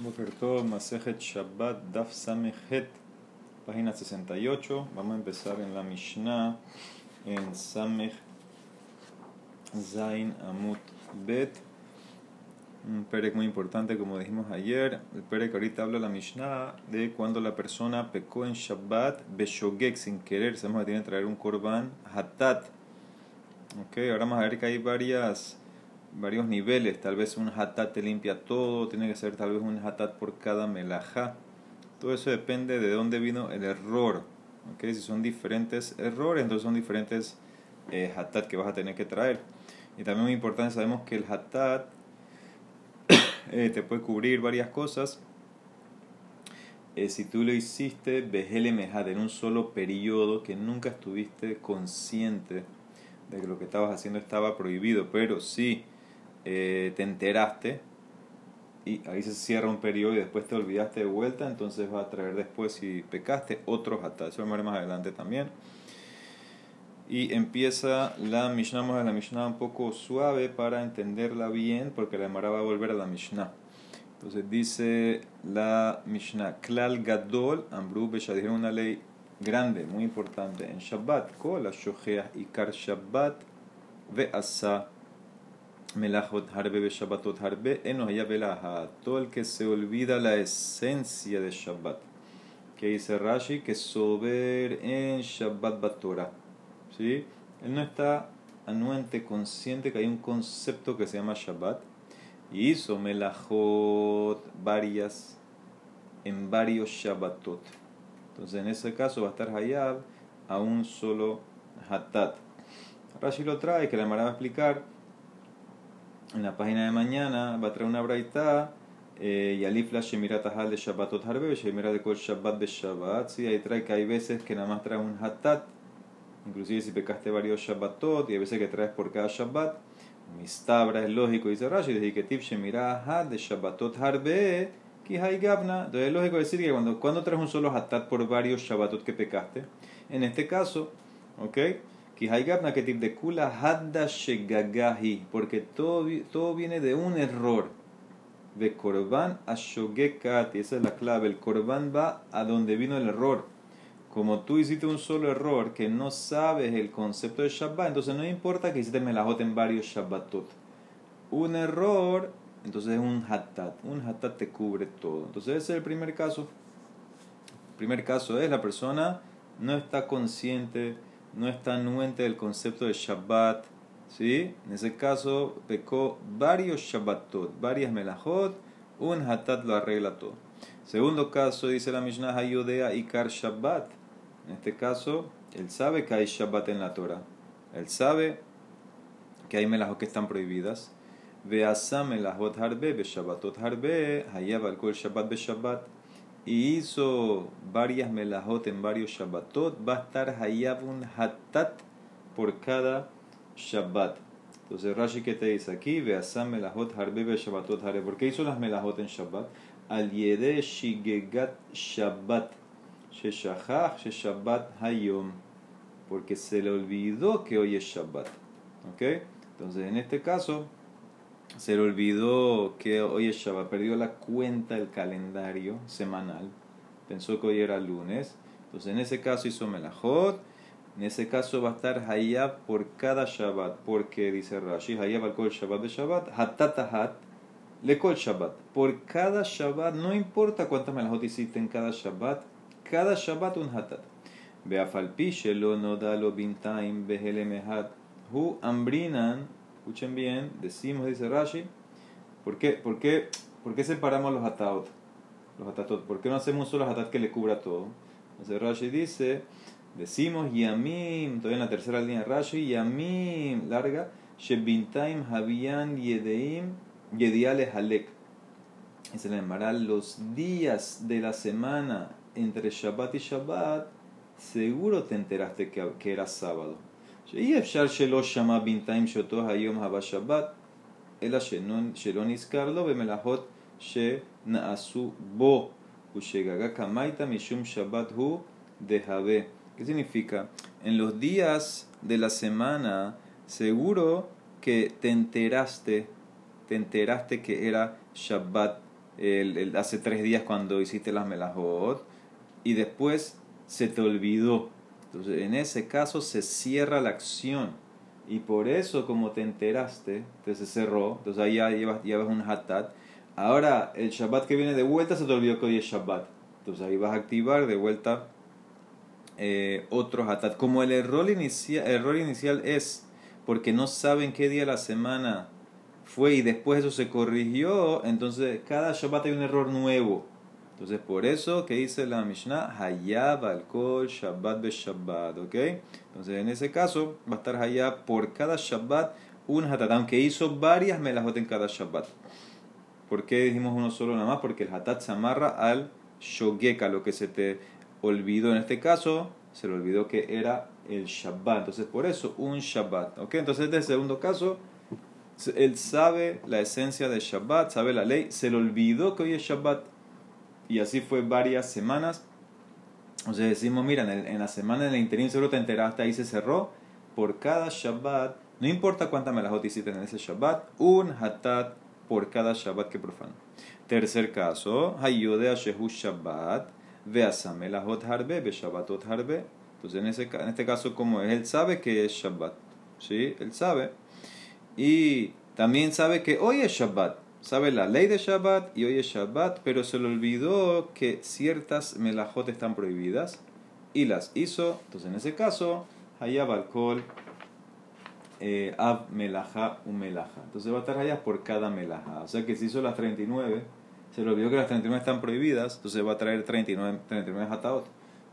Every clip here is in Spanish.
Masejet Shabbat, Daf página 68. Vamos a empezar en la Mishnah, en Samech Zain Amut Bet. Un perek muy importante, como dijimos ayer. El perek ahorita habla la Mishnah de cuando la persona pecó en Shabbat, Beshogek, sin querer. Sabemos que tiene que traer un korban, Hatat. Ok, ahora vamos a ver que hay varias varios niveles, tal vez un hatat te limpia todo, tiene que ser tal vez un hatat por cada melajá. Todo eso depende de dónde vino el error. ¿okay? Si son diferentes errores, entonces son diferentes eh, hatat que vas a tener que traer. Y también muy importante, sabemos que el hatat eh, te puede cubrir varias cosas. Eh, si tú lo hiciste behelemejad en un solo periodo que nunca estuviste consciente de que lo que estabas haciendo estaba prohibido, pero sí eh, te enteraste y ahí se cierra un periodo y después te olvidaste de vuelta, entonces va a traer después si pecaste otros hasta eso lo veremos más adelante también. Y empieza la Mishnah, vamos a la Mishnah un poco suave para entenderla bien, porque la Gemara va a volver a la Mishnah. Entonces dice la Mishnah, Klal Gadol, Amru dijeron una ley grande, muy importante, en Shabbat, Kol y Ikar Shabbat, Ve'asa Melachot harbe be Shabbatot harbe. Todo el que se olvida la esencia de Shabbat. Que dice Rashi que sober en Shabbat Batora. ¿Sí? Él no está anuente, consciente que hay un concepto que se llama Shabbat. Y hizo melajot varias en varios Shabbatot. Entonces en ese caso va a estar Hayab a un solo Hatat. Rashi lo trae, que la Mara va a explicar en la página de mañana va a traer una braita eh, y alifla shemirat de shabbatot harbe shemirat de kol shabbat de shabbat. Sí, ahí trae que hay veces que nada más trae un hatat. Inclusive si pecaste varios shabbatot y hay veces que traes por cada shabbat. Mistabra es lógico dice Rashi desde que tip shemirat de shabbatot harbe entonces es lógico decir que cuando, cuando traes un solo hatat por varios shabbatot que pecaste. En este caso ok porque todo, todo viene de un error. De korban a shogekati, esa es la clave. El korban va a donde vino el error. Como tú hiciste un solo error que no sabes el concepto de Shabbat, entonces no importa que hiciste melajot en varios Shabbatot. Un error, entonces es un hatat. Un hatat te cubre todo. Entonces ese es el primer caso. El primer caso es la persona no está consciente no está anuente del concepto de Shabbat. ¿sí? En ese caso pecó varios Shabbatot, varias melajot, un hatat lo arregla todo. Segundo caso, dice la Mishnah Hayodea Ikar Shabbat. En este caso, él sabe que hay Shabbat en la Torah. Él sabe que hay melajot que están prohibidas. Veasa melajot harbe, be Shabbatot harbe, hayab Shabbat be Shabbat y hizo varias melajot en varios Shabbatot, va a estar hayab un hatat por cada Shabbat. Entonces Rashi que te dice aquí, veasam melajot harbe Shabbatot harbe. ¿Por qué hizo las melajot en Shabbat? Al yede shigegat Shabbat. Sheshachach Shabbat hayom. Porque se le olvidó que hoy es Shabbat. ¿Ok? Entonces en este caso se le olvidó que hoy es Shabbat, perdió la cuenta del calendario semanal, pensó que hoy era lunes, entonces en ese caso hizo Melajot, en ese caso va a estar Hayab por cada Shabbat, porque dice Rashi, Hayab al kol Shabbat de Shabbat, Hatatahat, le kol Shabbat, por cada Shabbat, no importa cuántas Melajot hiciste en cada Shabbat, cada Shabbat un Hatat. Beafalpi shelo nodalo bintaim behelemehat, hu ambrinan Escuchen bien, decimos, dice Rashi, ¿por qué, por qué, por qué separamos los ataot? Los atatot, ¿por qué no hacemos un solo atat que le cubra todo? Entonces Rashi dice, decimos Yamim, todavía en la tercera línea Rashi, Yamim, larga, Shebintaim Habian Yedeim Yediale Halek. Se le llamará los días de la semana entre Shabbat y Shabbat, seguro te enteraste que, que era sábado. שאי אפשר שלא שמע בינתיים שאותו היום הבא שבת, אלא שלא נזכר לו במלאכות שנעשו בו, ושגגה קמייתא משום שבת הוא דהווה. ¿Qué significa? En los días de la semana, seguro que te enteraste, te enteraste que era Shabbat el, hace tres días cuando hiciste las melajot y después se te olvidó. entonces, en ese caso se cierra la acción. Y por eso, como te enteraste, entonces se cerró. Entonces ahí ya llevas, llevas un hatat. Ahora, el Shabbat que viene de vuelta se te olvidó que hoy es Shabbat. Entonces ahí vas a activar de vuelta eh, otro hatat. Como el error, inicia, error inicial es porque no saben qué día de la semana fue y después eso se corrigió, entonces cada Shabbat hay un error nuevo. Entonces por eso que dice la Mishnah, Hayab alcohol Shabbat be Shabbat, ¿ok? Entonces en ese caso va a estar Hayab por cada Shabbat un hatat, aunque hizo varias melajot en cada Shabbat. ¿Por qué dijimos uno solo nada más? Porque el hatat se amarra al shogeka, lo que se te olvidó en este caso, se le olvidó que era el Shabbat. Entonces por eso un Shabbat, ¿ok? Entonces este segundo caso él sabe la esencia de Shabbat, sabe la ley, se le olvidó que hoy es Shabbat y así fue varias semanas. O sea, decimos, mira, en, la semana en el interín seguro te enteraste, ahí se cerró. Por cada Shabbat, no importa cuántas melajot hiciste en ese Shabbat, un hatat por cada Shabbat que profano. Tercer caso, Hayodea Shehu Shabbat, melajot harbe, be Shabbatot harbe. Entonces, en, ese, en este caso, como él sabe que es Shabbat. ¿Sí? Él sabe. Y también sabe que hoy es Shabbat. Sabe la ley de Shabbat y hoy es Shabbat, pero se le olvidó que ciertas melajot están prohibidas y las hizo. Entonces, en ese caso, hayab alcohol, eh, ab melaja, un melaja. Entonces va a estar allá por cada melaja. O sea que si hizo las 39, se le olvidó que las 39 están prohibidas, entonces va a traer 39, 39 hataot.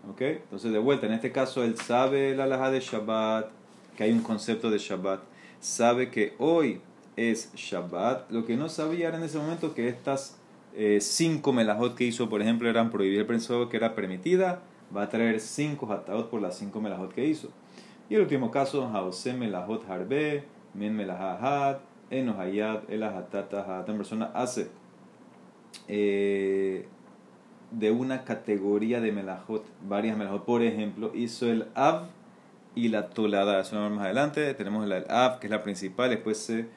¿Ok? Entonces, de vuelta, en este caso, él sabe la laja de Shabbat, que hay un concepto de Shabbat sabe que hoy es Shabbat. Lo que no sabía era en ese momento que estas eh, cinco melajot que hizo, por ejemplo, eran prohibidas. Él pensó que era permitida. Va a traer cinco hataot por las cinco melajot que hizo. Y el último caso, Haose melajot harbe, men melahahat, enohayat, elahatata, Una persona hace eh, de una categoría de melajot, varias melajot. Por ejemplo, hizo el av y la tolada. Eso vamos más adelante. Tenemos la Av, que es la principal. Después se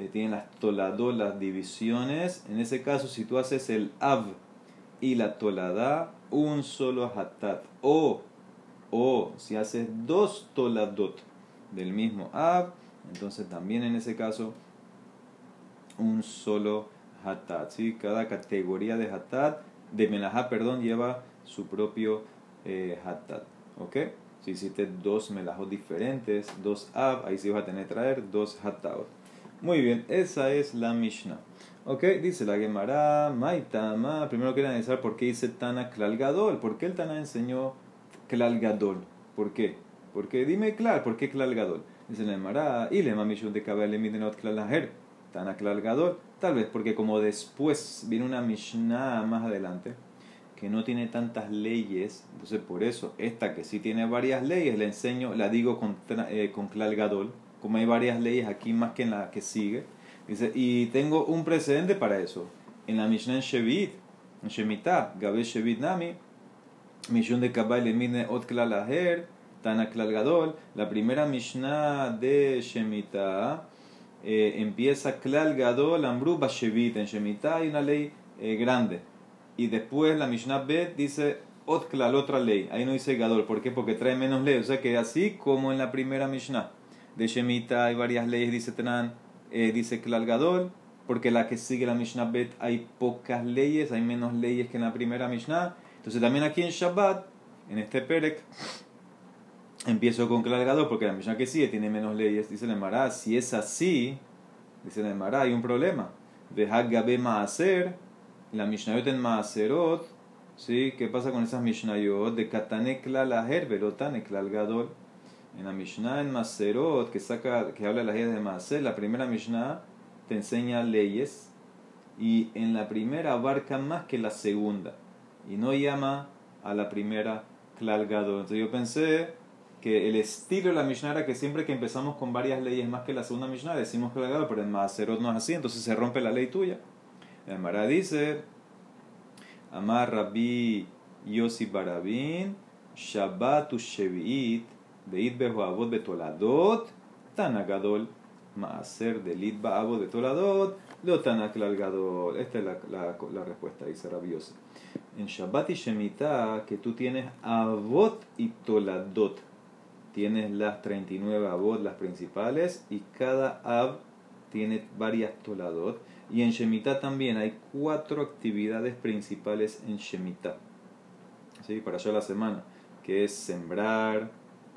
eh, tienen las toladot, las divisiones. En ese caso, si tú haces el Av y la tolada, un solo hatat. O, o si haces dos toladot del mismo Av, entonces también en ese caso, un solo hatat. ¿sí? Cada categoría de hatat, de melajá, perdón, lleva su propio eh, hatat. ¿Ok? Si hiciste dos melajos diferentes, dos ab, ahí sí vas a tener que traer dos hataot. Muy bien, esa es la Mishnah. Ok, dice la Gemara, Maitama. Primero quiero analizar por qué dice Tana Klalgadol. ¿Por qué el Tana enseñó Klalgadol? ¿Por qué? Porque dime claro, ¿por qué Klalgadol? Dice la Gemara, y le mamishun de Kabel Midenot Klalaher. Tana Klalgadol. Tal vez porque como después viene una Mishnah más adelante que no tiene tantas leyes, entonces por eso esta que sí tiene varias leyes, la enseño, la digo con, eh, con Gadol, como hay varias leyes aquí más que en la que sigue, dice, y tengo un precedente para eso, en la Mishnah en Shevit, en Shemitah, Gabe Shevit Nami, Mishun de Kabbalah Emine Ot Klalaher, Tana Gadol, la primera Mishnah de Shemitah, eh, empieza Klal Gadol, Amru Shevit, en Shemitah hay una ley eh, grande, y después la Mishnah Bet dice la otra ley. Ahí no dice Gadol. ¿Por qué? Porque trae menos leyes. O sea que así como en la primera Mishnah de Shemita hay varias leyes, dice Tenan, eh, dice Klal Gadol. Porque la que sigue la Mishnah Bet hay pocas leyes, hay menos leyes que en la primera Mishnah. Entonces también aquí en Shabbat, en este Perek, empiezo con Klal Gadol porque la Mishnah que sigue tiene menos leyes. Dice el Mará, si es así, dice el Mará, hay un problema. De Hagabe Maaser la Mishnayot en Maaserot, ¿sí? ¿Qué pasa con esas Mishnayot? De Katanekla la Velotanekla el Gadol. En la Mishnah en Maaserot, que, saca, que habla de las leyes de Maaser, la primera Mishnah te enseña leyes y en la primera abarca más que la segunda y no llama a la primera Klal Gadol. Entonces yo pensé que el estilo de la Mishnah era que siempre que empezamos con varias leyes más que la segunda Mishnah decimos Klal Gadol, pero en Maaserot no es así, entonces se rompe la ley tuya. El Mara dice, Amar Rabbi Yossi Barabin, Shabbat Shevi'it, Beit Behoavot Betoladot, Tanagadol, Maaser Delit Baavot Betoladot, Lotana Gadol. Esta es la, la, la respuesta, dice rabiosa. En Shabbat y Shemitah, que tú tienes Avot y Toladot. Tienes las 39 Avot, las principales, y cada Av tiene varias Toladot. Y en Shemitah también hay cuatro actividades principales en Shemitah. ¿Sí? Para allá la semana, que es sembrar,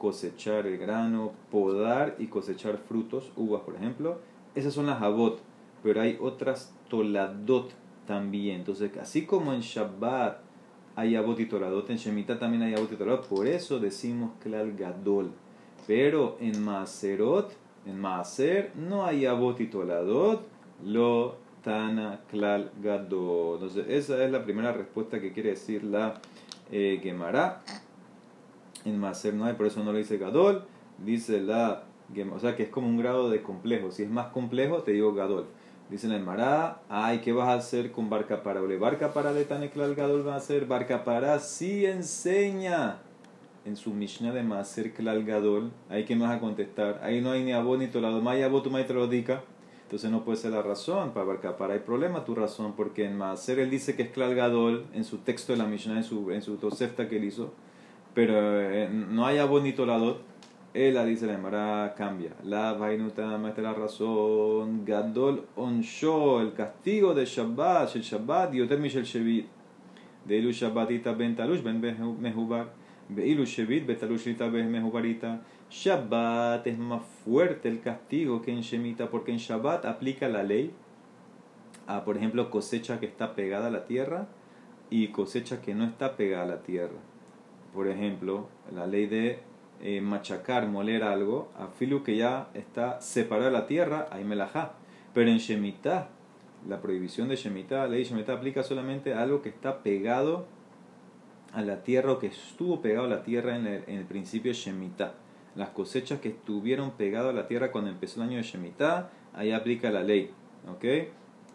cosechar el grano, podar y cosechar frutos, uvas por ejemplo. Esas son las Avot, pero hay otras Toladot también. Entonces, así como en Shabbat hay Abot y Toladot, en Shemitah también hay Abot y Toladot. Por eso decimos Klal Gadol. Pero en Maaserot, en Maaser, no hay Abot y Toladot, lo Tana Klal Gadol. Entonces, esa es la primera respuesta que quiere decir la eh. En Maaser no hay, por eso no lo dice Gadol. Dice la o sea que es como un grado de complejo. Si es más complejo, te digo Gadol. Dice en el Mará, ay, ¿qué vas a hacer con Barca para? Barca para de Taneklal Gadol va a hacer. Barca para sí enseña en su Mishnah de Maser Klal Gadol. Ahí que me vas a contestar. Ahí no hay ni abón ni tolado. Maya tu te lo dica. Entonces no puede ser la razón. Para Barca para hay problema tu razón. Porque en Maser él dice que es Klal Gadol en su texto de la Mishnah, en su, en su Tosefta que él hizo. Pero eh, no hay abón ni tolado ella dice la Emara cambia. La vainuta mete la razón. Gadol onsho, el castigo de Shabbat, el Shabbat, yoter mishel Shevit. De ilu Shabbatita ben talush ben mehubar. Ilu Shevit betalushita ben mehubarita. Shabbat es más fuerte el castigo que en Shemita, porque en Shabbat aplica la ley a, por ejemplo, cosecha que está pegada a la tierra y cosecha que no está pegada a la tierra. Por ejemplo, la ley de eh, machacar, moler algo, a filu que ya está separado de la tierra, ahí me la Pero en Shemitah, la prohibición de Shemitah, la ley de Shemitah aplica solamente a algo que está pegado a la tierra o que estuvo pegado a la tierra en el, en el principio de Shemitah. Las cosechas que estuvieron pegadas a la tierra cuando empezó el año de Shemitah, ahí aplica la ley. ¿Ok?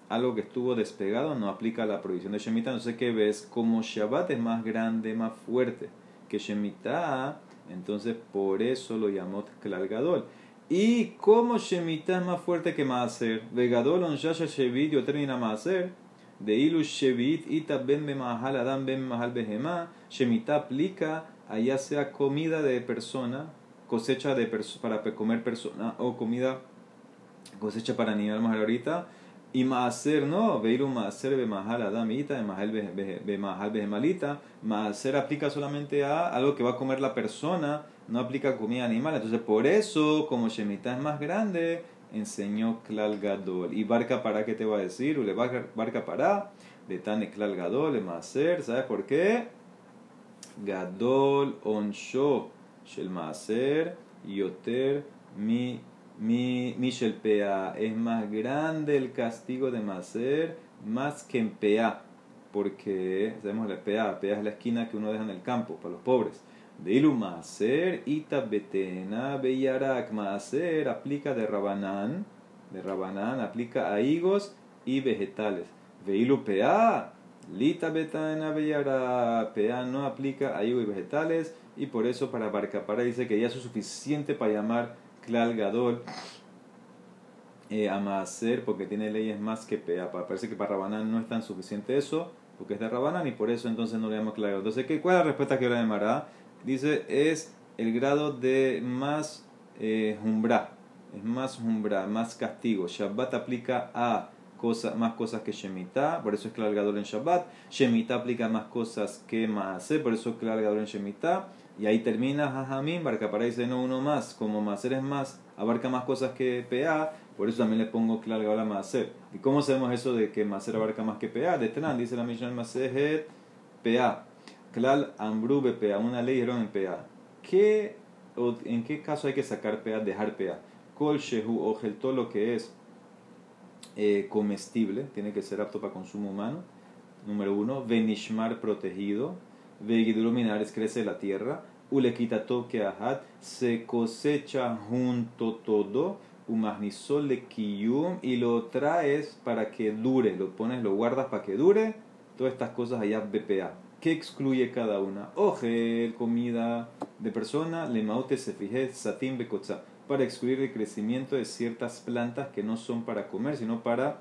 Algo que estuvo despegado no aplica la prohibición de Shemitah. No sé qué ves, como Shabbat es más grande, más fuerte que Shemitah, entonces por eso lo llamó Klal Gadol. Y como Shemitah es más fuerte que Maaser, de Gadol on Shasha Shevit termina Maaser, de Ilu Shevit ita ben mahal adam ben mahal behema, Shemitah aplica allá sea comida de persona, cosecha de para comer persona o comida cosecha para animal más ahorita y Maaser no, Veiru Maaser Bemahal Adamita, Bemahal Behemalita. Maaser aplica solamente a algo que va a comer la persona, no aplica comida animal. Entonces, por eso, como Shemitah es más grande, enseñó Klal Gadol. ¿Y Barca para qué te va a decir? Ule Barca para, de Tane Klal Gadol, ¿sabes por qué? Gadol Onsho, Shel Maaser, Yoter Mi mi Michel Pea es más grande el castigo de Maser más que en Pea, porque sabemos la Pea, Pea es la esquina que uno deja en el campo para los pobres. De Ilu Maser, Ita Betena, Beyarak Maser aplica de Rabanán, de Rabanán aplica a higos y vegetales. Veilu Pea, Lita Betena, Beyarak, Pea no aplica a higos y vegetales y por eso para Barcapara dice que ya es suficiente para llamar Klal Gadol eh, a porque tiene leyes más que Pea. Parece que para Rabanán no es tan suficiente eso, porque es de Rabanán y por eso entonces no le llamo Klal Gadol. Entonces, ¿qué, ¿cuál es la respuesta que ahora de Mará? Dice, es el grado de más eh, es más jumbra, más castigo. Shabbat aplica a cosas, más cosas que Shemitah, por eso es Klal Gadol en Shabbat. Shemitah aplica más cosas que Maase, por eso es Klal Gadol en Shemitah. Y ahí termina Jajamín, para dice no uno más, como Maser es más, abarca más cosas que PA, por eso también le pongo claro ahora Maser. ¿Y cómo sabemos eso de que Maser abarca más que PA? De Tran, dice la Mishnah Masejet, PA. Klal Ambru PA, una ley en PA. ¿Qué, ¿En qué caso hay que sacar PA, dejar PA? Kol Shehu todo lo que es eh, comestible, tiene que ser apto para consumo humano. Número uno, Venishmar protegido. Vegiduruminares crece la tierra, Ulequita toque ahat, se cosecha junto todo, Umagnisol de kiyum, y lo traes para que dure, lo pones, lo guardas para que dure, todas estas cosas allá BPA. ¿Qué excluye cada una? Ogel, comida de persona, lemaute se fije, satín becotza, para excluir el crecimiento de ciertas plantas que no son para comer, sino para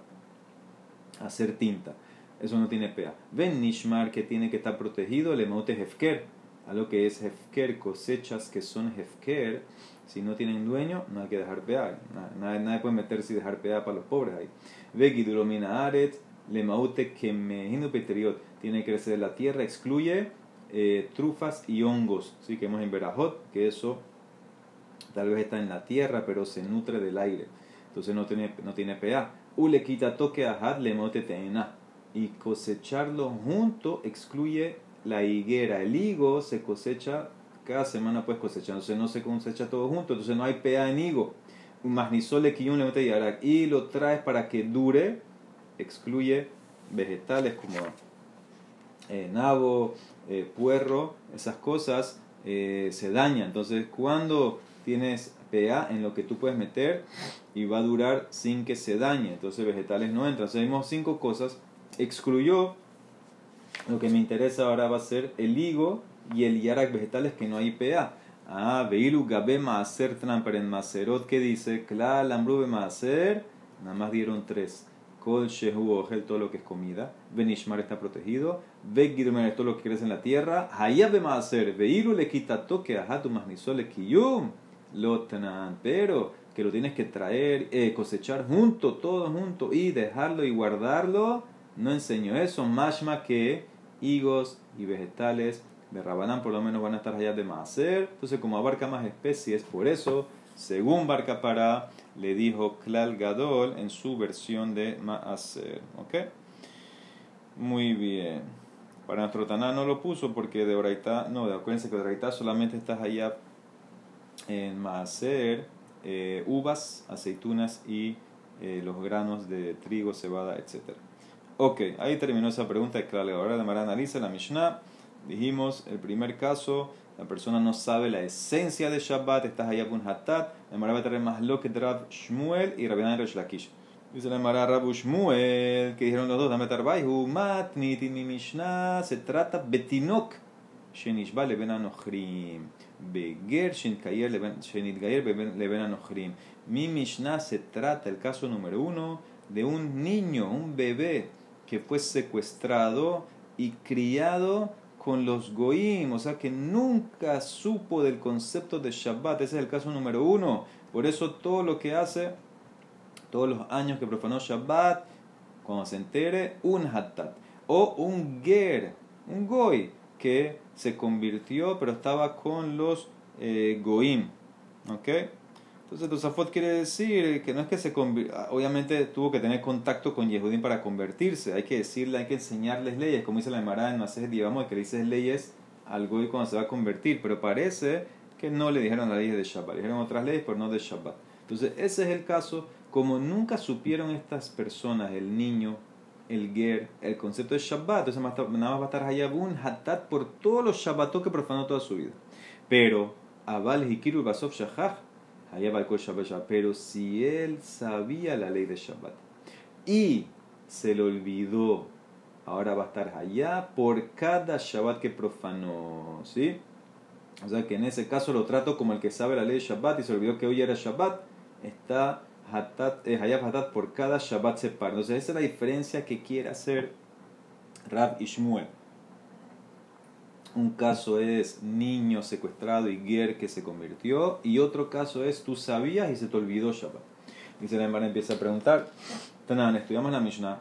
hacer tinta. Eso no tiene pea. Ven Nishmar que tiene que estar protegido, le maute hefker, a lo que es hefker, cosechas que son hefker, si no tienen dueño, no hay que dejar pea. Nadie, nadie puede meterse y dejar pea para los pobres ahí. Ve Giduromina Aret, le maute que me peteriot, tiene que crecer la tierra, excluye eh, trufas y hongos, ¿sí? que hemos en Berajot, que eso tal vez está en la tierra, pero se nutre del aire. Entonces no tiene, no tiene. U le quita toque a le mote Y cosecharlo junto excluye la higuera. El higo se cosecha, cada semana puedes cosechar. Entonces no se cosecha todo junto. Entonces no hay PA en higo. Magnisol le le mote y lo traes para que dure. Excluye vegetales como eh, nabo, eh, puerro, esas cosas eh, se dañan. Entonces, cuando tienes PA en lo que tú puedes meter y va a durar sin que se dañe, entonces vegetales no entran. Vimos cinco cosas. Excluyó, lo que me interesa ahora va a ser el higo y el yarak vegetales que no hay PA. Ah, Veilu Gabe Maaser Tramper en Maserot que dice, Klal Ambrube Maaser, nada más dieron tres. Kol Shehu Ogel, todo lo que es comida. Benishmar está protegido. Vegirmer, todo lo que crece en la tierra. Hayab Maaser, Veiru le quita toque a Hatu Magnisole Kiyum. Lotnan, pero que lo tienes que traer, eh, cosechar junto, todo junto y dejarlo y guardarlo. No enseño eso. Mashma que higos y vegetales de Rabanán por lo menos van a estar allá de Maaser. Entonces, como abarca más especies, por eso, según Barca para le dijo Klal Gadol en su versión de Maaser. Muy bien. Para nuestro Taná no lo puso porque de Oraitá, no, acuérdense que de solamente estás allá en Maaser, eh, uvas, aceitunas y eh, los granos de trigo, cebada, etc. Ok, ahí terminó esa pregunta Gadol. Ahora de Mara analiza la Mishnah. Dijimos el primer caso la persona no sabe la esencia de Shabbat, estás allá con Hatat, la Mara va a traer más lo que Rab Shmuel y Rabbi Rosh Lakish. Dice la Mara Rabu Shmuel, que dijeron los dos, dame tarbaihu, matnit mi Mishnah, se trata betinok, shenishba ben anochrim, beger shenitgayer le ben anochrim. Mi Mishnah se trata, el caso número uno, de un niño, un bebé, que fue secuestrado y criado con los goim, o sea que nunca supo del concepto de Shabbat, ese es el caso número uno. Por eso todo lo que hace, todos los años que profanó Shabbat, cuando se entere, un hatat o un ger, un goy, que se convirtió pero estaba con los eh, goim. ¿Ok? Entonces Tosafot quiere decir que no es que se obviamente tuvo que tener contacto con Yehudim para convertirse, hay que decirle, hay que enseñarles leyes, como dice la Emara en Mases digamos que le dices leyes al Goy cuando se va a convertir, pero parece que no le dijeron las leyes de Shabbat, le dijeron otras leyes, pero no de Shabbat. Entonces ese es el caso, como nunca supieron estas personas, el niño, el ger, el concepto de Shabbat, entonces nada más va a estar Hayabun, Hatat por todos los Shabbatot que profanó toda su vida. Pero Abal Hikiru Basov Shahach pero si él sabía la ley de Shabbat y se le olvidó, ahora va a estar allá por cada Shabbat que profanó, ¿sí? O sea que en ese caso lo trato como el que sabe la ley de Shabbat y se olvidó que hoy era Shabbat, está hatat, eh, Hatat por cada Shabbat separado. Entonces esa es la diferencia que quiere hacer Rab y Shmuel. Un caso es niño secuestrado y Ger que se convirtió. Y otro caso es tú sabías y se te olvidó Shabbat. Dice la hermana empieza a preguntar. Tanan, estudiamos la Mishnah.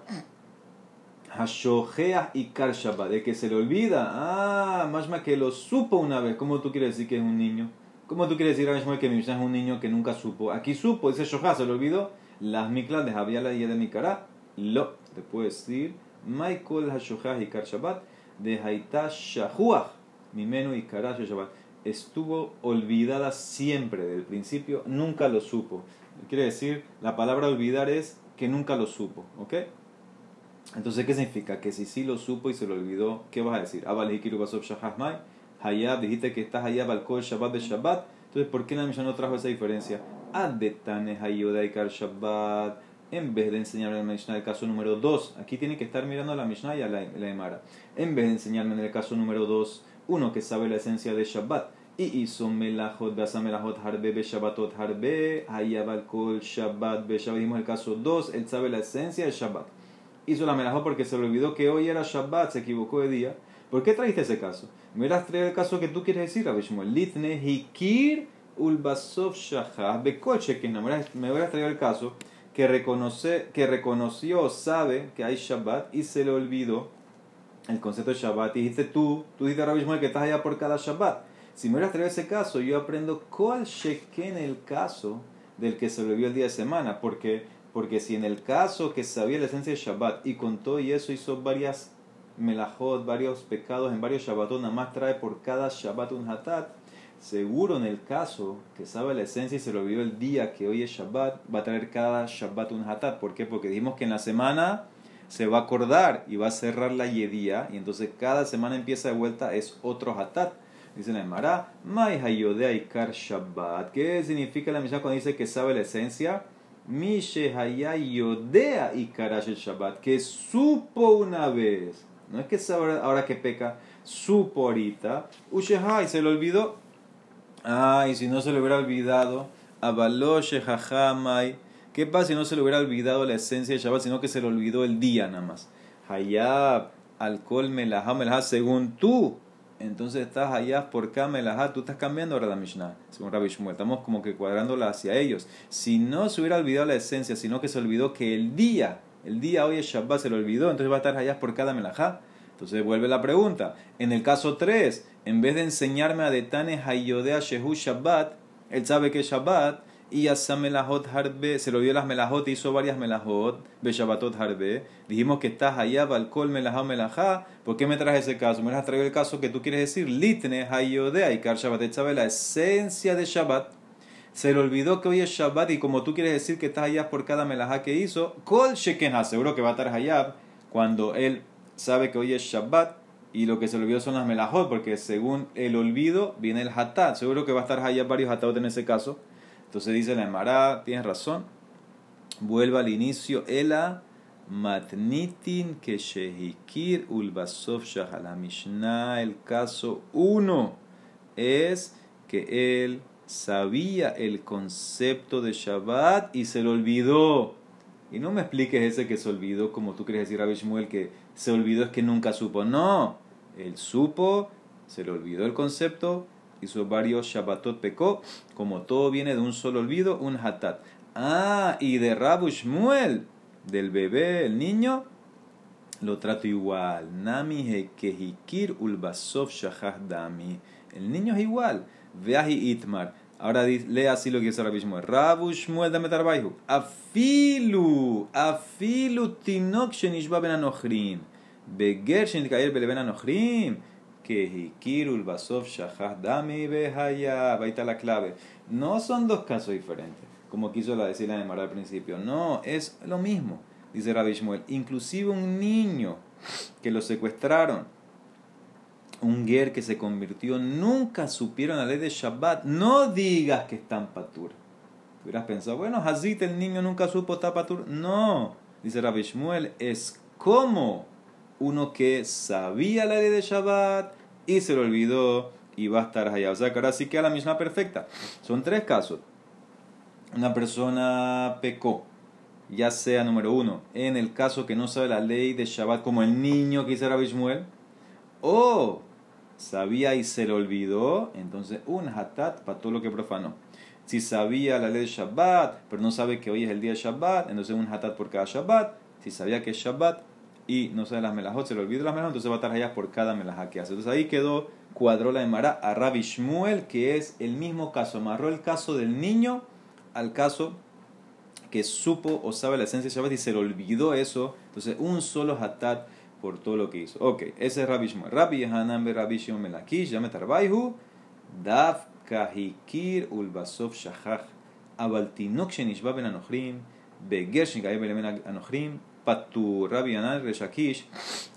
Hashohea y Kar Shabbat. De que se le olvida. Ah, más que lo supo una vez. ¿Cómo tú quieres decir que es un niño? ¿Cómo tú quieres decir que mi Mishnah es un niño que nunca supo? Aquí supo, dice Shohá, se le olvidó. Las miklas de Javier la de mi cara. Lo, te puedo decir. Michael Hashohea y Kar Shabbat de Haitá Shahuach, Mimenu y Karash Shabbat. Estuvo olvidada siempre, del principio, nunca lo supo. Quiere decir, la palabra olvidar es que nunca lo supo, ¿ok? Entonces, ¿qué significa? Que si sí lo supo y se lo olvidó, ¿qué vas a decir? Abal Hikiru Basov Shahazmai, Hayab, dijiste que estás Hayab al Kol Shabbat de Shabbat. Entonces, ¿por qué la Mishnah no trajo esa diferencia? Adetane Hayoda y Kar Shabbat en vez de enseñarme en la Mishnah el caso número 2, aquí tiene que estar mirando a la Mishnah y a la, la Emara. En vez de enseñarme en el caso número 2, uno que sabe la esencia de Shabbat, y hizo melachot, beasa melachot harbe, be Shabbatot harbe, hayabal kol Shabbat, be Shabbat. Dijimos el caso 2, él sabe la esencia de Shabbat. hizo la melajot porque se le olvidó que hoy era Shabbat, se equivocó de día. ¿Por qué trajiste ese caso? Me hubieras traído el caso que tú quieres decir, Rabbi Shmuel. Litne hikir ulbasov shahah bekol Me hubieras traído el caso que, reconoce, que reconoció, sabe que hay Shabbat y se le olvidó el concepto de Shabbat. Y dijiste tú, tú dices Rabbi Shmuel que estás allá por cada Shabbat. Si me hubieras traído ese caso, yo aprendo cuál en el caso del que se olvidó el día de semana. Porque, porque si en el caso que sabía la esencia de Shabbat y contó y eso hizo varias melajot, varios pecados en varios Shabbatot, nada más trae por cada Shabbat un hatat, seguro en el caso que sabe la esencia y se lo olvidó el día que hoy es Shabbat, va a traer cada Shabbat un hatat. ¿Por qué? Porque dijimos que en la semana se va a acordar y va a cerrar la yedía y entonces cada semana empieza de vuelta, es otro hatat. Dice la Emara, Mai Hayodea Ikar Shabbat. ¿Qué significa la Mishnah cuando dice que sabe la esencia? Mishe Hayayodea Ikar Shabbat. Que supo una vez no es que sabe ahora que peca, supo ahorita. Ushehai se le olvidó. Ay, si no se le hubiera olvidado. Abaloshe jajamai. ¿Qué pasa si no se le hubiera olvidado la esencia de Shabbat, sino que se le olvidó el día nada más? Hayab, alcohol, melajá, melajá, según tú. Entonces estás allá por acá, melajá, tú estás cambiando ahora la Mishnah, según Rabbi Shmuel. Estamos como que cuadrándola hacia ellos. Si no se hubiera olvidado la esencia, sino que se olvidó que el día el día hoy es Shabbat, se lo olvidó, entonces va a estar allá por cada melajá. Entonces vuelve la pregunta. En el caso 3, en vez de enseñarme a Detane Hayodea Shehu Shabbat, él sabe que es Shabbat, y Asa Melahot Harbe, se lo dio las Melahot, hizo varias Melahot, Be Shabbatot Harbe. Dijimos que estás allá, Balkol Melahá Melahá. ¿Por qué me traes ese caso? Me has traído el caso que tú quieres decir, Litne Hayodea y Kar Shabbat. La esencia de Shabbat se le olvidó que hoy es Shabbat y como tú quieres decir que estás allá por cada melajá que hizo, Kol Shekenha, seguro que va a estar allá cuando él sabe que hoy es Shabbat y lo que se le olvidó son las melajot, porque según el olvido viene el hatat, seguro que va a estar allá varios hatat en ese caso. Entonces dice la Emara, tienes razón, vuelva al inicio, Ela matnitin que shehikir ulbasov Mishnah, el caso 1 es que él sabía el concepto de Shabbat y se lo olvidó. Y no me expliques ese que se olvidó, como tú quieres decir, Rabbi Shmuel, que se olvidó es que nunca supo. No, él supo, se le olvidó el concepto, hizo varios Shabbatot pecó, como todo viene de un solo olvido, un hatat. Ah, y de Rabbi Shmuel, del bebé, el niño, lo trato igual. Nami hekehikir ulbasov shahah dami. El niño es igual. Veahi itmar. Ahora lee así lo que dice Rabbi Shmuel. Rabu Shmuel dame tarbaihu. Afilu, afilu tinok shenishba ben anochrin. Beger shenikayer ben anochrin. Que hikirul basov shahah dami behaya. Ahí está la clave. No son dos casos diferentes, como quiso la decir la de al principio. No, es lo mismo, dice Rabbi Shmuel. Inclusive un niño que lo secuestraron un ger que se convirtió, nunca supieron la ley de Shabbat, no digas que están patur. Hubieras pensado, bueno, Hazit el niño nunca supo estar patur. No, dice Rabbi Shmuel, es como uno que sabía la ley de Shabbat y se lo olvidó y va a estar allá. O sea que ahora sí queda la misma perfecta. Son tres casos. Una persona pecó, ya sea número uno, en el caso que no sabe la ley de Shabbat, como el niño que dice Rabbi Shmuel, o sabía y se le olvidó, entonces un hatat para todo lo que profanó. Si sabía la ley de Shabbat, pero no sabe que hoy es el día de Shabbat, entonces un hatat por cada Shabbat. Si sabía que es Shabbat y no sabe las melajot, se le olvidó las melajot, entonces va a estar allá por cada melajá que hace. Entonces ahí quedó, cuadró la Emara a Rabbi Shmuel, que es el mismo caso. Amarró el caso del niño al caso que supo o sabe la esencia de Shabbat y se le olvidó eso. Entonces un solo hatat por todo lo que hizo. Ok, ese es Rabbi Shmuel. Rabbi Yehanan be Rabbi Shimon Melakish, Yamet Arbaihu, Dav Kahikir Ulbasov Shachach, Abal Tinok Shenishba Ben Anochrim, Beger Shinkaye Ben Anochrim, Patu Rabbi Yehanan Reshakish,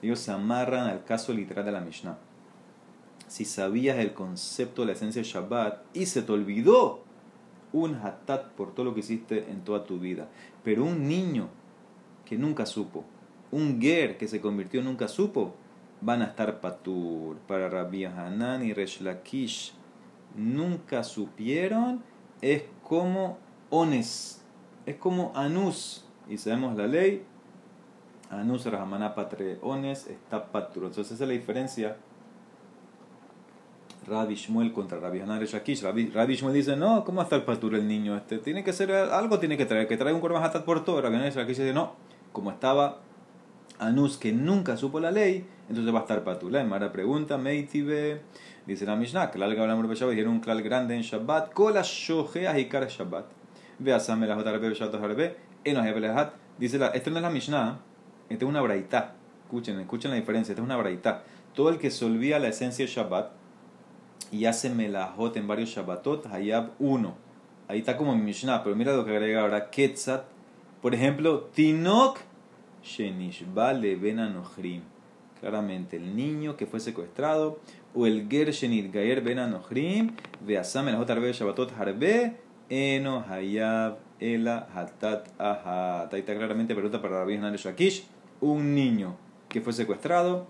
ellos se amarran al caso literal de la Mishnah. Si sabías el concepto de la esencia de Shabbat y se te olvidó un hatat por todo lo que hiciste en toda tu vida, pero un niño que nunca supo, un ger que se convirtió nunca supo, van a estar patur. Para Rabbi Hanan y Resh Lakish nunca supieron, es como ones, es como anus. Y sabemos la ley, Anus Rahamana Patreones está patur. Entonces esa es la diferencia. Rabbi Shmuel contra Rabbi Hanan Reshakish. Rabbi, Rabbi Shmuel dice, no, ¿cómo está el patur el niño este? Tiene que ser, algo tiene que traer, que trae un korban hatat por todo. Rabbi Hanan Reshakish dice, no, como estaba Anus que nunca supo la ley, entonces va a estar patur. La Mara pregunta, Meitibe, dice la Mishnah, hablamos de Shabbat, era un clal grande en Shabbat, kola shogeas y Shabbat. Ve a Samel, Harbe, Shabbat, Harbe, enos Dice, la, esta no es la Mishnah, esta es una braita. Escuchen, escuchen la diferencia. Esta es una braita. Todo el que se olvida la esencia de Shabbat y hace melahot en varios Shabbatot, hayab uno. Ahí está como mi Mishnah, pero mira lo que agrega ahora. Ketzat, por ejemplo, Tinok Shenishba Ben. Claramente, el niño que fue secuestrado, o el Ger Shenit Gayer Ben Anochrim, Veasam Melahot Arbe Shabbatot Harbe, Eno Hayab Ela Hatat Ahat. Ahí está claramente pregunta para Rabbi Hanan Shakish un niño que fue secuestrado,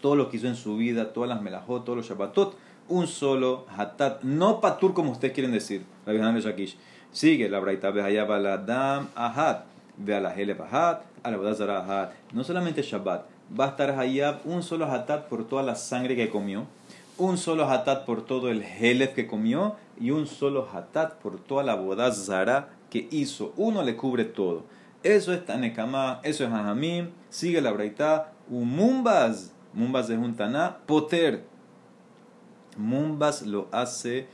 todo lo que hizo en su vida, todas las melajot, todos los shabbatot, un solo hatat, no patur como ustedes quieren decir, la Shakish. Sigue la braita behayab la dam ahat, ve a la heleb ahat, a la ahat. No solamente Shabbat, va a estar hayab un solo hatat por toda la sangre que comió, un solo hatat por todo el helef que comió y un solo hatat por toda la bodazara que hizo. Uno le cubre todo. Eso es Tanekama, eso es Hajamim. Sigue la braita. Mumbas, Mumbas es un Taná. Poter. Mumbas lo hace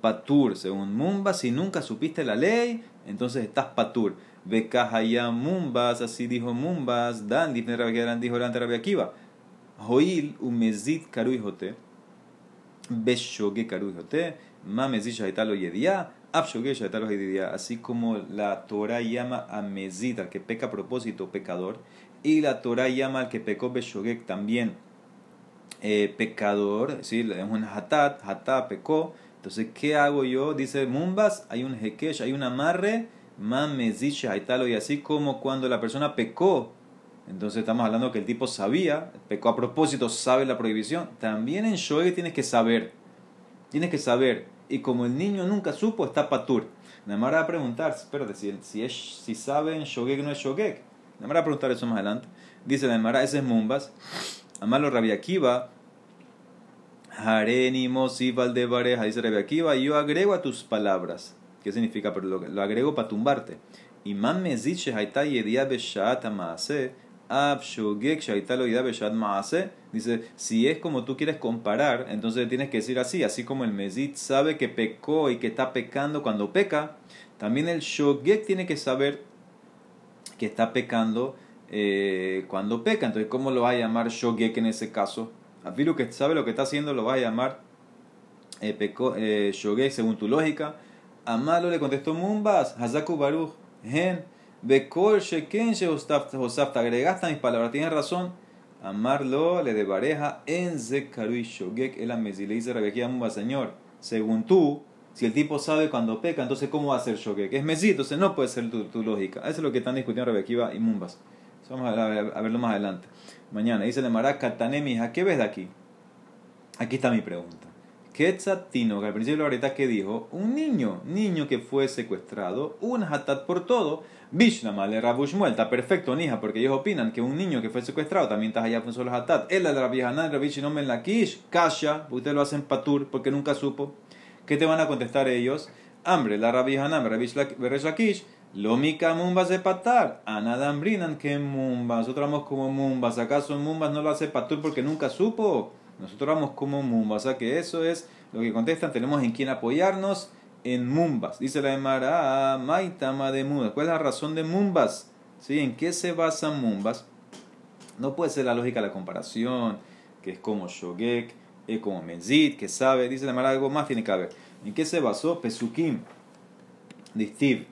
patur. Según Mumbas, si nunca supiste la ley, entonces estás patur. Bekahaya Mumbas, así dijo Mumbas. Dan, dijo delante Rabbi Akiva. Joil umezit karuijote. Beshoge karuijote. Mamezit shahitalo yedia. Así como la Torah llama a Mezid, al que peca a propósito, pecador, y la Torah llama al que pecó Beshogek también eh, pecador, ¿sí? es un hatat, hatat pecó. Entonces, ¿qué hago yo? Dice Mumbas, hay un hekesh, hay un amarre, y así como cuando la persona pecó, entonces estamos hablando que el tipo sabía, pecó a propósito, sabe la prohibición. También en Shogek tienes que saber, tienes que saber y como el niño nunca supo, está patur. Namara va a preguntar, espérate, si, si, es, si saben Shogek no es Shogek. Namara va a preguntar eso más adelante. Dice Namara, ese es Mumbas. Amalo Rabbi Akiva, Hareni Mosi Valdebareja, dice Rabbi Akiva, yo agrego a tus palabras. ¿Qué significa? Pero lo, agrego para tumbarte. Y man me dice, Yedia Beshaat Maase, Ab Shogek Shaitalo Yedia Beshaat Maase. Dice, si es como tú quieres comparar, entonces tienes que decir así, así como el Mesit sabe que pecó y que está pecando cuando peca, también el Shogek tiene que saber que está pecando eh, cuando peca. Entonces, ¿cómo lo va a llamar Shogek en ese caso? lo que sabe lo que está haciendo lo va a llamar eh, eh Shogek según tu lógica. Amalo le contestó Mumbas, Hazaku Baruch, Hen, Bekol Sheken agregaste a mis palabras, tienes razón Amarlo le de pareja en Zekarui Shogek el Le dice Rebequía Mumba, Señor, según tú, si el tipo sabe cuando peca, entonces ¿cómo va a ser Shogek? Es Mesí, entonces no puede ser tu, lógica. Eso es lo que están discutiendo Rebequía y Mumbas. vamos a, verlo más adelante. Mañana dice le Mará ¿a ¿qué ves de aquí? Aquí está mi pregunta. Quetzatino, que al principio de la que dijo, un niño, niño que fue secuestrado, un hatat por todo, Bishnama le Rabushmuel, está perfecto, Nija, porque ellos opinan que un niño que fue secuestrado también está allá con solo hatat. Él la Rabbi Hanan, Rabbi Shinom en la Kish, Kasha, ustedes lo hacen patur porque nunca supo. ¿Qué te van a contestar ellos? Hambre, la Rabbi Hanan, Rabbi Lakish, Lómica mumbas de patar. Anadam brinan que mumbas. Nosotros vamos como mumbas. ¿Acaso mumbas no lo hace patur porque nunca supo? Nosotros vamos como mumbas. O sea que eso es lo que contestan. Tenemos en quién apoyarnos en Mumbas. Dice la Emara, Maitama de Mumbas. ¿Cuál es la razón de Mumbas? ¿Sí? ¿En qué se basa Mumbas? No puede ser la lógica de la comparación, que es como Shogek, es como Mezit, que sabe. Dice la Emara, algo más tiene que haber. ¿En qué se basó? Pesukim, Steve.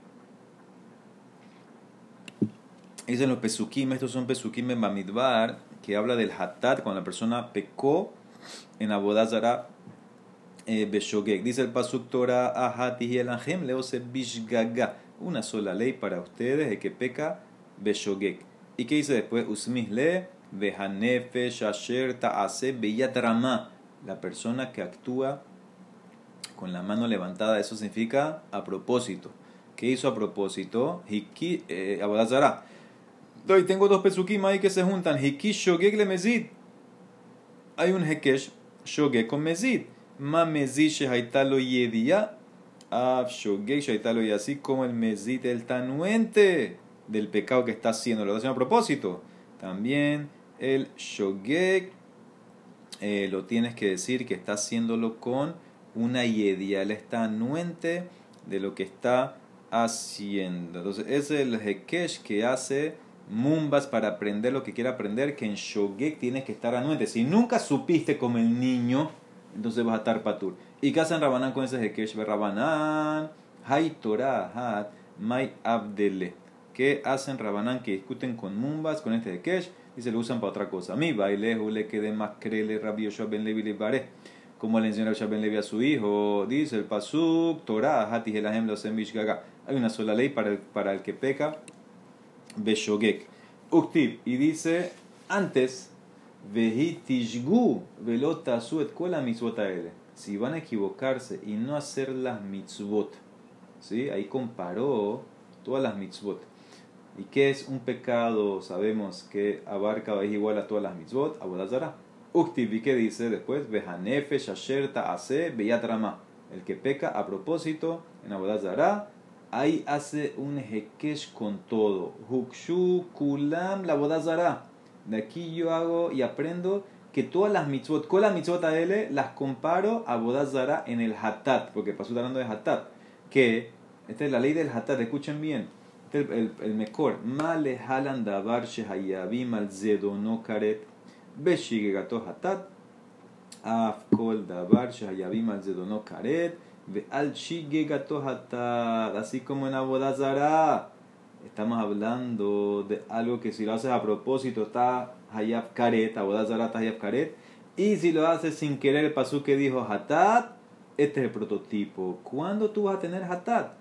Dicen los Pesukim, estos son Pesukim en Bamidbar, que habla del Hatat, cuando la persona pecó en Abodazara eh. Dice el Pasuk Torah Ahati el Leose Bishgaga. Una sola ley para ustedes de que peca Beshogek. ¿Y qué dice después? Usmis le Behanefe Shasher Ta'ase Beyatrama. La persona que actúa con la mano levantada, eso significa a propósito. ¿Qué hizo a propósito? Hiki, Doy, tengo dos pesukim ahí que se juntan. Hikish shogeg le mezid. Hay un hekesh shogeg con mezid. Ma mezid shehaitalo yedia. Av shogeg shehaitalo y así como el mezid, el tanuente del pecado que está haciendo. Lo está haciendo a propósito. También el shogeg eh, lo tienes que decir que está haciéndolo con una yedia. Él está anuente de lo que está haciendo. Entonces, es el hekesh que hace mumbas para aprender lo que quiere aprender, que en Shogek tienes que estar anuente. Si nunca supiste como el niño, entonces vas a estar patur. ¿Y hacen Rabanán con ese Hekesh? Rabanán, Hay Torah, Hat, May Abdele. ¿Qué hacen Rabanán que discuten con mumbas, con este Hekesh? Y se lo usan para otra cosa. Mi baile, le quede más crele, Rabbi Ben Levi le Como le enseñó Yoshua Ben Levi a su hijo, dice el Pasuk, Torah, y Gaga. Hay una sola ley para el, para el que peca Beshogek. Uktib. Y dice antes, Vehitishgu velota suet kola Si van a equivocarse y no hacer las mitzvot. ¿Sí? Ahí comparó todas las mitzvot. ¿Y qué es un pecado? Sabemos que abarca es igual a todas las mitzvot. Abodazara. Uktib. ¿Y qué dice después? Vehanefe, Shasherta, Ase, Beyatrama. El que peca a propósito en Abodazara ahí hace un hekesh con todo. Hukshu, kulam, la bodazara. De aquí yo hago y aprendo que todas las mitzvot, con las mitzvot a él, las comparo a bodazara en el hatat, porque pasó hablando de hatat. Que, esta es la ley del hatat, escuchen bien. Este es el, el, mejor. Male halan davar shehayabim al zedono karet. Beshige gato hatat. Af kol davar shehayabim al zedono karet al así como en Abodazara. Estamos hablando de algo que si lo haces a propósito está Hayab Karet, Abodazara está Hayab Karet. Y si lo haces sin querer, el que dijo Hatat, este es el prototipo. ¿Cuándo tú vas a tener Hatat?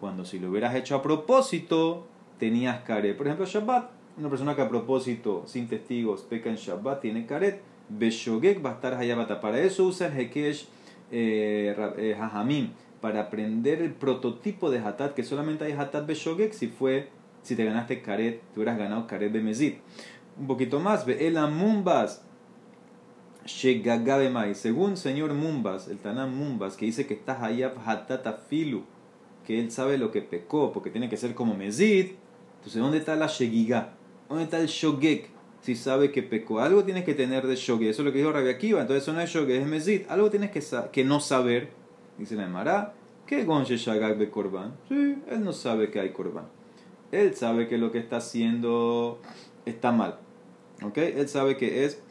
Cuando si lo hubieras hecho a propósito, tenías Karet. Por ejemplo, Shabbat. Una persona que a propósito, sin testigos, peca en Shabbat, tiene Karet. Beshogek va a estar Hayabata. Para eso usa el Hekesh eh, eh para aprender el prototipo de Hatat, que solamente hay Hatat Beshogek si fue, si te ganaste Karet, te hubieras ganado Karet Bemezid. Un poquito más, ve el Mumbas, Shegagabemai, según señor Mumbas, el Tanam Mumbas, que dice que está Hayab Hatat Afilu, que él sabe lo que pecó, porque tiene que ser como Mezid. Entonces, ¿dónde está la Shegiga? ¿Dónde está el Shogek? Si sabe que pecó. Algo tienes que tener de shogue. Eso es lo que dijo Rabbi Akiva. Entonces eso no es shogue, es mezit. Algo tienes que, que no saber. Dice la Emara. ¿Qué gonche shagag de korban? Sí, él no sabe que hay korban. Él sabe que lo que está haciendo está mal. ¿Ok? Él sabe que es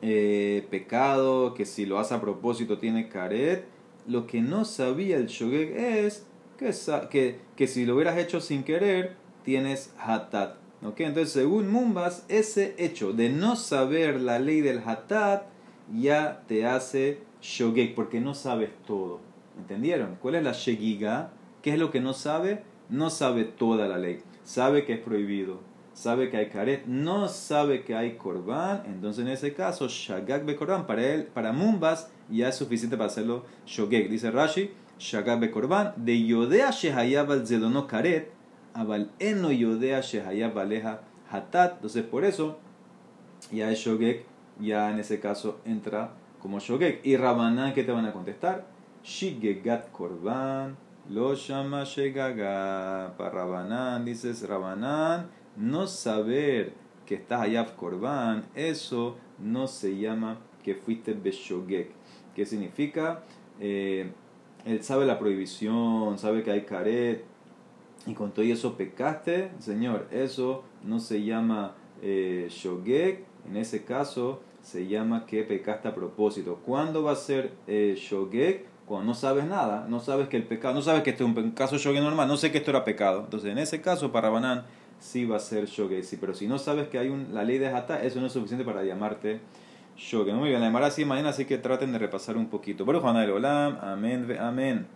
eh, pecado, que si lo hace a propósito tiene caret. Lo que no sabía el shogeg es que, que, que si lo hubieras hecho sin querer, tienes hatat. Entonces, según Mumbas, ese hecho de no saber la ley del hatat ya te hace shogek, porque no sabes todo. ¿Entendieron? ¿Cuál es la shegiga? ¿Qué es lo que no sabe? No sabe toda la ley. Sabe que es prohibido. Sabe que hay karet. No sabe que hay korban. Entonces, en ese caso, shagak be korban. Para él, para Mumbas, ya es suficiente para hacerlo shogek. Dice Rashi, shagak be korban. De yodea shehayab al zedono karet Abal eno yodea shehayab baleja hatat. Entonces, por eso, ya es shogek, ya en ese caso entra como shogek. Y Rabanán, ¿qué te van a contestar? Shigegat korban, lo llama shegaga. Para Rabanán, dices Rabanán, no saber que estás hayab korban, eso no se llama que fuiste beshogek. ¿Qué significa? Eh, él sabe la prohibición, sabe que hay caret, y con todo eso pecaste, Señor, eso no se llama eh, en ese caso se llama que pecaste a propósito. ¿Cuándo va a ser eh? Cuando no sabes nada, no sabes que el pecado, no sabes que este es un caso shogek normal, no sé que esto era pecado. Entonces, en ese caso, para Banán sí va a ser shogek, sí, pero si no sabes que hay un, la ley de Hatá, eso no es suficiente para llamarte shogek. Muy bien, la llamará así mañana, así que traten de repasar un poquito. Pero Juan Olam, amén, amén.